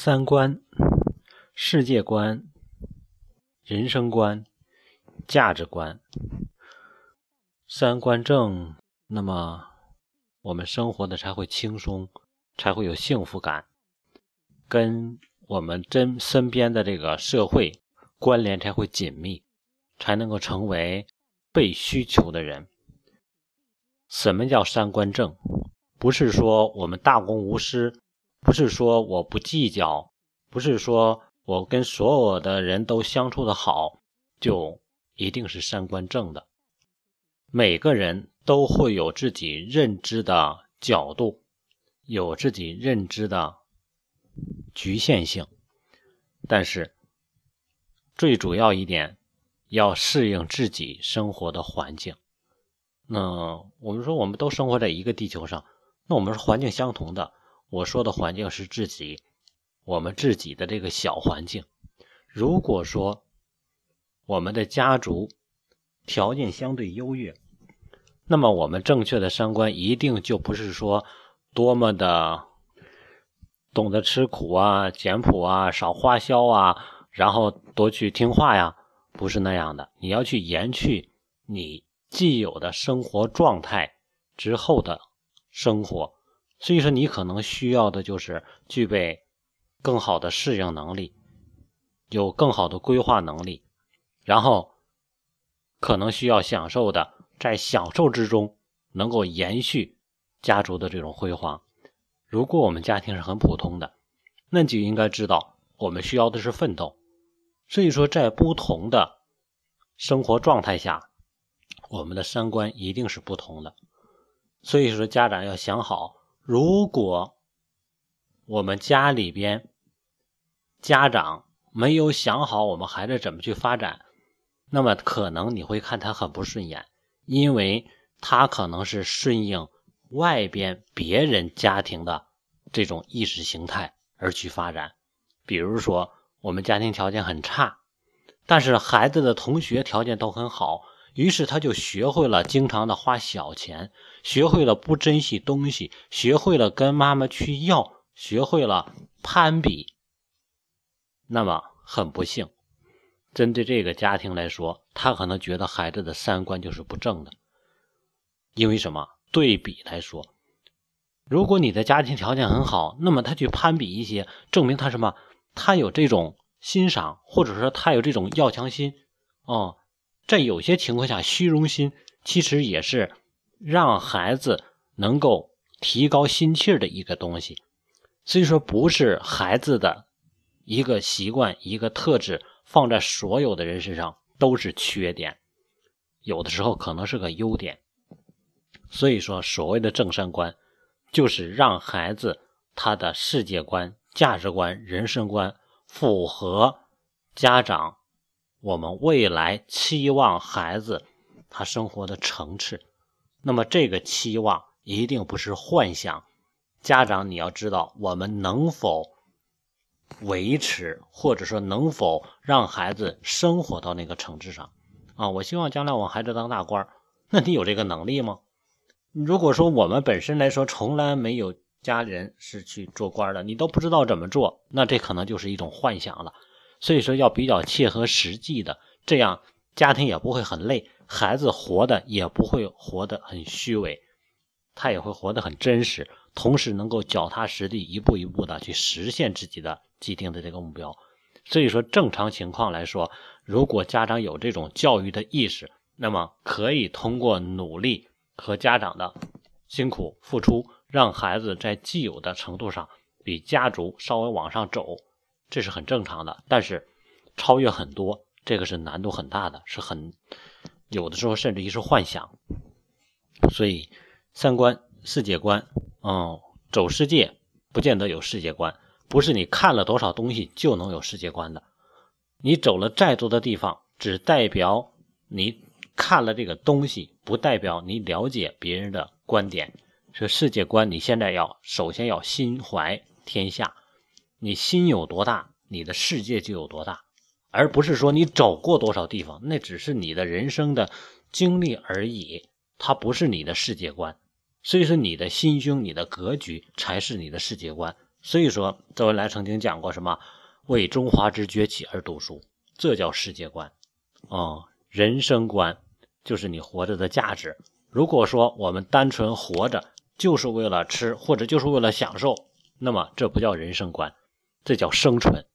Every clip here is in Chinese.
三观、世界观、人生观、价值观，三观正，那么我们生活的才会轻松，才会有幸福感，跟我们真身边的这个社会关联才会紧密，才能够成为被需求的人。什么叫三观正？不是说我们大公无私。不是说我不计较，不是说我跟所有的人都相处的好，就一定是三观正的。每个人都会有自己认知的角度，有自己认知的局限性，但是最主要一点，要适应自己生活的环境。那我们说，我们都生活在一个地球上，那我们是环境相同的。我说的环境是自己，我们自己的这个小环境。如果说我们的家族条件相对优越，那么我们正确的三观一定就不是说多么的懂得吃苦啊、简朴啊、少花销啊，然后多去听话呀，不是那样的。你要去延续你既有的生活状态之后的生活。所以说，你可能需要的就是具备更好的适应能力，有更好的规划能力，然后可能需要享受的，在享受之中能够延续家族的这种辉煌。如果我们家庭是很普通的，那就应该知道我们需要的是奋斗。所以说，在不同的生活状态下，我们的三观一定是不同的。所以说，家长要想好。如果我们家里边家长没有想好我们孩子怎么去发展，那么可能你会看他很不顺眼，因为他可能是顺应外边别人家庭的这种意识形态而去发展。比如说，我们家庭条件很差，但是孩子的同学条件都很好。于是他就学会了经常的花小钱，学会了不珍惜东西，学会了跟妈妈去要，学会了攀比。那么很不幸，针对这个家庭来说，他可能觉得孩子的三观就是不正的。因为什么？对比来说，如果你的家庭条件很好，那么他去攀比一些，证明他什么？他有这种欣赏，或者说他有这种要强心，哦。在有些情况下，虚荣心其实也是让孩子能够提高心气儿的一个东西。所以说，不是孩子的一个习惯、一个特质，放在所有的人身上都是缺点，有的时候可能是个优点。所以说，所谓的正三观，就是让孩子他的世界观、价值观、人生观符合家长。我们未来期望孩子他生活的层次，那么这个期望一定不是幻想。家长你要知道，我们能否维持，或者说能否让孩子生活到那个层次上啊？我希望将来我孩子当大官，那你有这个能力吗？如果说我们本身来说从来没有家人是去做官的，你都不知道怎么做，那这可能就是一种幻想了。所以说要比较切合实际的，这样家庭也不会很累，孩子活的也不会活得很虚伪，他也会活得很真实，同时能够脚踏实地，一步一步的去实现自己的既定的这个目标。所以说，正常情况来说，如果家长有这种教育的意识，那么可以通过努力和家长的辛苦付出，让孩子在既有的程度上比家族稍微往上走。这是很正常的，但是超越很多，这个是难度很大的，是很有的时候甚至于是幻想。所以三观、世界观，嗯，走世界不见得有世界观，不是你看了多少东西就能有世界观的。你走了再多的地方，只代表你看了这个东西，不代表你了解别人的观点。是世界观，你现在要首先要心怀天下。你心有多大，你的世界就有多大，而不是说你走过多少地方，那只是你的人生的经历而已，它不是你的世界观。所以说，你的心胸、你的格局才是你的世界观。所以说，周恩来曾经讲过什么“为中华之崛起而读书”，这叫世界观啊，人生观就是你活着的价值。如果说我们单纯活着就是为了吃或者就是为了享受，那么这不叫人生观，这叫生存。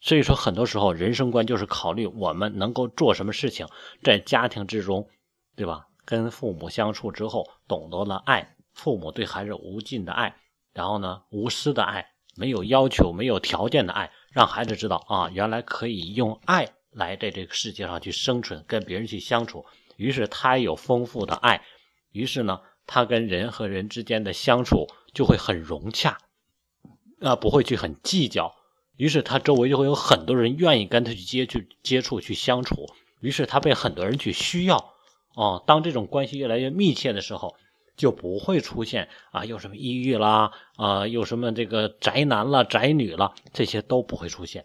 所以说，很多时候人生观就是考虑我们能够做什么事情，在家庭之中，对吧？跟父母相处之后，懂得了爱，父母对孩子无尽的爱，然后呢，无私的爱，没有要求、没有条件的爱，让孩子知道啊，原来可以用爱来在这个世界上去生存，跟别人去相处。于是他有丰富的爱，于是呢，他跟人和人之间的相处就会很融洽，啊，不会去很计较。于是他周围就会有很多人愿意跟他去接去接触、去相处，于是他被很多人去需要。哦，当这种关系越来越密切的时候，就不会出现啊，有什么抑郁啦，啊，有什么这个宅男了、宅女了，这些都不会出现，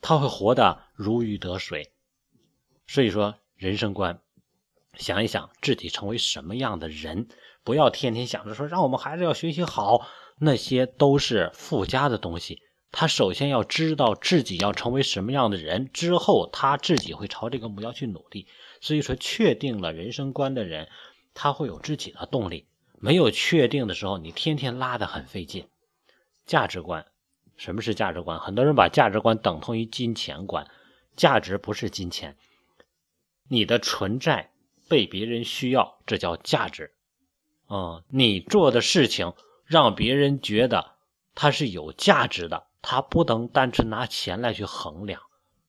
他会活得如鱼得水。所以说，人生观，想一想自己成为什么样的人，不要天天想着说让我们孩子要学习好，那些都是附加的东西。他首先要知道自己要成为什么样的人，之后他自己会朝这个目标去努力。所以说，确定了人生观的人，他会有自己的动力。没有确定的时候，你天天拉的很费劲。价值观，什么是价值观？很多人把价值观等同于金钱观，价值不是金钱。你的存在被别人需要，这叫价值。啊，你做的事情让别人觉得它是有价值的。他不能单纯拿钱来去衡量，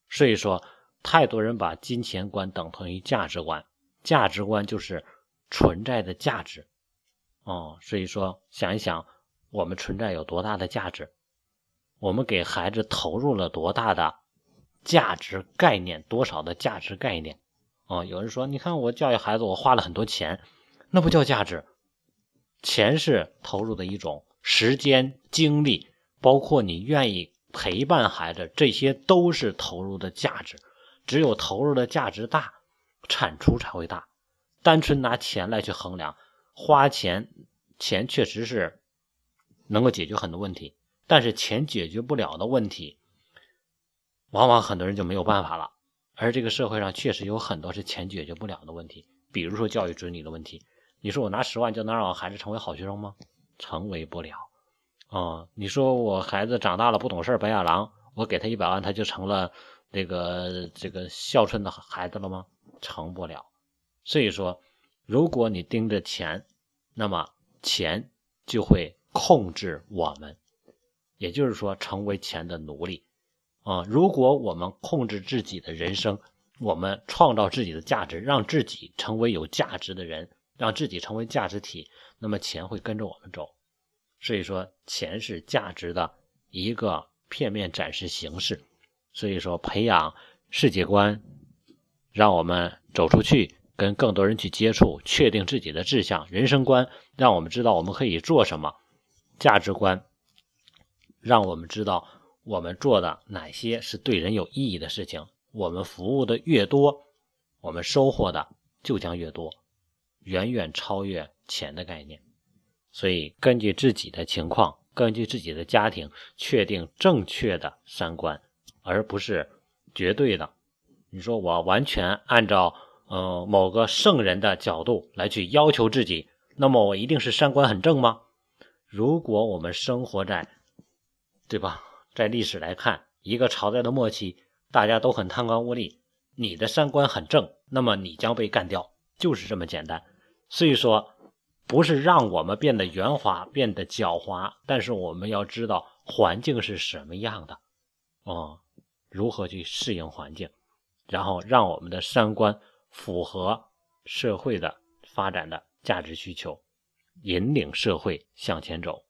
所以说，太多人把金钱观等同于价值观，价值观就是存在的价值，哦，所以说，想一想，我们存在有多大的价值，我们给孩子投入了多大的价值概念，多少的价值概念，哦，有人说，你看我教育孩子，我花了很多钱，那不叫价值，钱是投入的一种时间精力。包括你愿意陪伴孩子，这些都是投入的价值。只有投入的价值大，产出才会大。单纯拿钱来去衡量，花钱，钱确实是能够解决很多问题，但是钱解决不了的问题，往往很多人就没有办法了。而这个社会上确实有很多是钱解决不了的问题，比如说教育子女的问题。你说我拿十万就能让我孩子成为好学生吗？成为不了。啊，你说我孩子长大了不懂事白眼狼，我给他一百万，他就成了这个这个孝顺的孩子了吗？成不了。所以说，如果你盯着钱，那么钱就会控制我们，也就是说，成为钱的奴隶。啊，如果我们控制自己的人生，我们创造自己的价值，让自己成为有价值的人，让自己成为价值体，那么钱会跟着我们走。所以说，钱是价值的一个片面展示形式。所以说，培养世界观，让我们走出去，跟更多人去接触，确定自己的志向、人生观，让我们知道我们可以做什么；价值观，让我们知道我们做的哪些是对人有意义的事情。我们服务的越多，我们收获的就将越多，远远超越钱的概念。所以，根据自己的情况，根据自己的家庭，确定正确的三观，而不是绝对的。你说我完全按照呃某个圣人的角度来去要求自己，那么我一定是三观很正吗？如果我们生活在，对吧？在历史来看，一个朝代的末期，大家都很贪官污吏，你的三观很正，那么你将被干掉，就是这么简单。所以说。不是让我们变得圆滑、变得狡猾，但是我们要知道环境是什么样的，哦，如何去适应环境，然后让我们的三观符合社会的发展的价值需求，引领社会向前走。